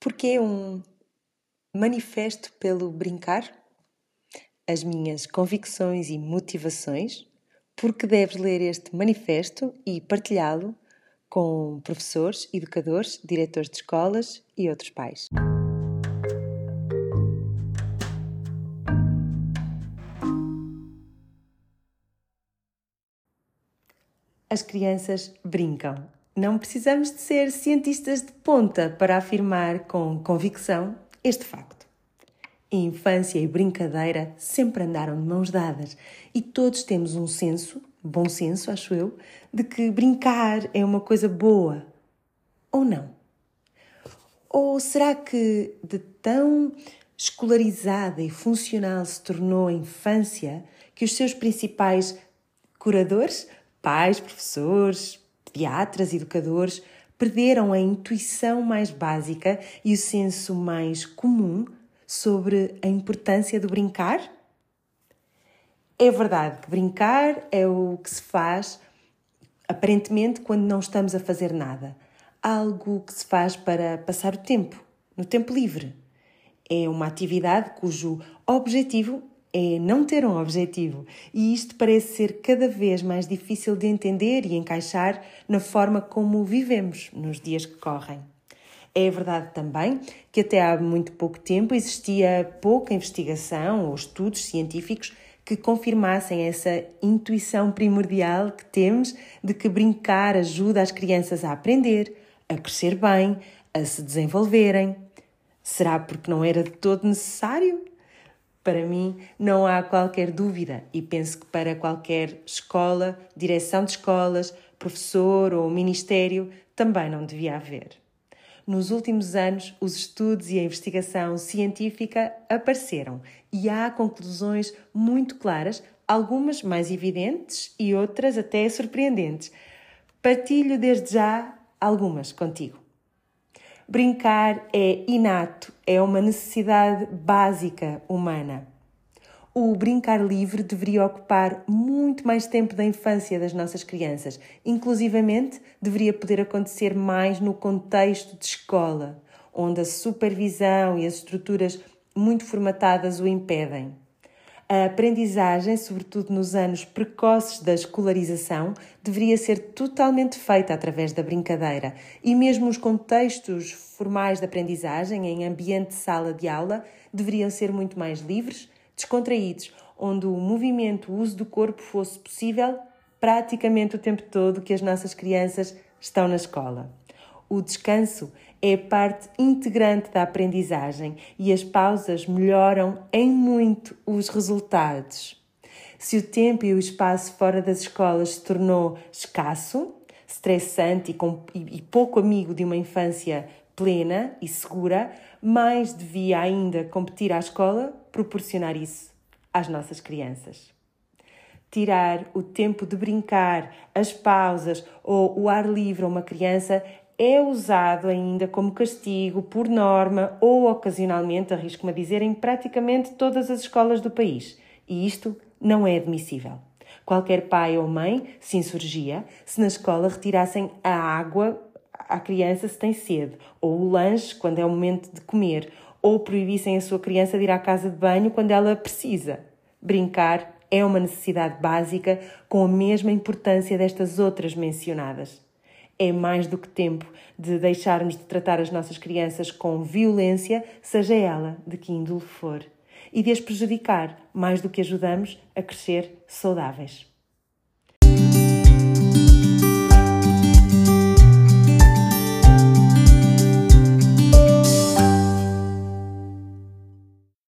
Porque um manifesto pelo brincar? As minhas convicções e motivações? Porque deves ler este manifesto e partilhá-lo com professores, educadores, diretores de escolas e outros pais. As crianças brincam. Não precisamos de ser cientistas de ponta para afirmar com convicção este facto. Infância e brincadeira sempre andaram de mãos dadas e todos temos um senso, bom senso, acho eu, de que brincar é uma coisa boa. Ou não? Ou será que de tão escolarizada e funcional se tornou a infância que os seus principais curadores Pais, professores, pediatras, educadores perderam a intuição mais básica e o senso mais comum sobre a importância do brincar? É verdade que brincar é o que se faz aparentemente quando não estamos a fazer nada. Algo que se faz para passar o tempo, no tempo livre. É uma atividade cujo objetivo é não ter um objetivo, e isto parece ser cada vez mais difícil de entender e encaixar na forma como vivemos nos dias que correm. É verdade também que até há muito pouco tempo existia pouca investigação ou estudos científicos que confirmassem essa intuição primordial que temos de que brincar ajuda as crianças a aprender, a crescer bem, a se desenvolverem. Será porque não era de todo necessário? Para mim, não há qualquer dúvida e penso que para qualquer escola, direção de escolas, professor ou ministério, também não devia haver. Nos últimos anos, os estudos e a investigação científica apareceram e há conclusões muito claras, algumas mais evidentes e outras até surpreendentes. Partilho desde já algumas contigo. Brincar é inato, é uma necessidade básica humana. O brincar livre deveria ocupar muito mais tempo da infância das nossas crianças. Inclusivamente, deveria poder acontecer mais no contexto de escola, onde a supervisão e as estruturas muito formatadas o impedem. A aprendizagem, sobretudo nos anos precoces da escolarização, deveria ser totalmente feita através da brincadeira e mesmo os contextos formais de aprendizagem em ambiente de sala de aula deveriam ser muito mais livres, descontraídos, onde o movimento, o uso do corpo fosse possível praticamente o tempo todo que as nossas crianças estão na escola. O descanso é parte integrante da aprendizagem e as pausas melhoram em muito os resultados. Se o tempo e o espaço fora das escolas se tornou escasso, estressante e, com, e, e pouco amigo de uma infância plena e segura, mais devia ainda competir à escola proporcionar isso às nossas crianças. Tirar o tempo de brincar, as pausas ou o ar livre a uma criança é usado ainda como castigo, por norma ou ocasionalmente, arrisco-me a dizer, em praticamente todas as escolas do país. E isto não é admissível. Qualquer pai ou mãe se insurgia se na escola retirassem a água à criança se tem sede, ou o lanche quando é o momento de comer, ou proibissem a sua criança de ir à casa de banho quando ela precisa. Brincar é uma necessidade básica com a mesma importância destas outras mencionadas é mais do que tempo de deixarmos de tratar as nossas crianças com violência, seja ela de que índole for, e de as prejudicar mais do que ajudamos a crescer saudáveis.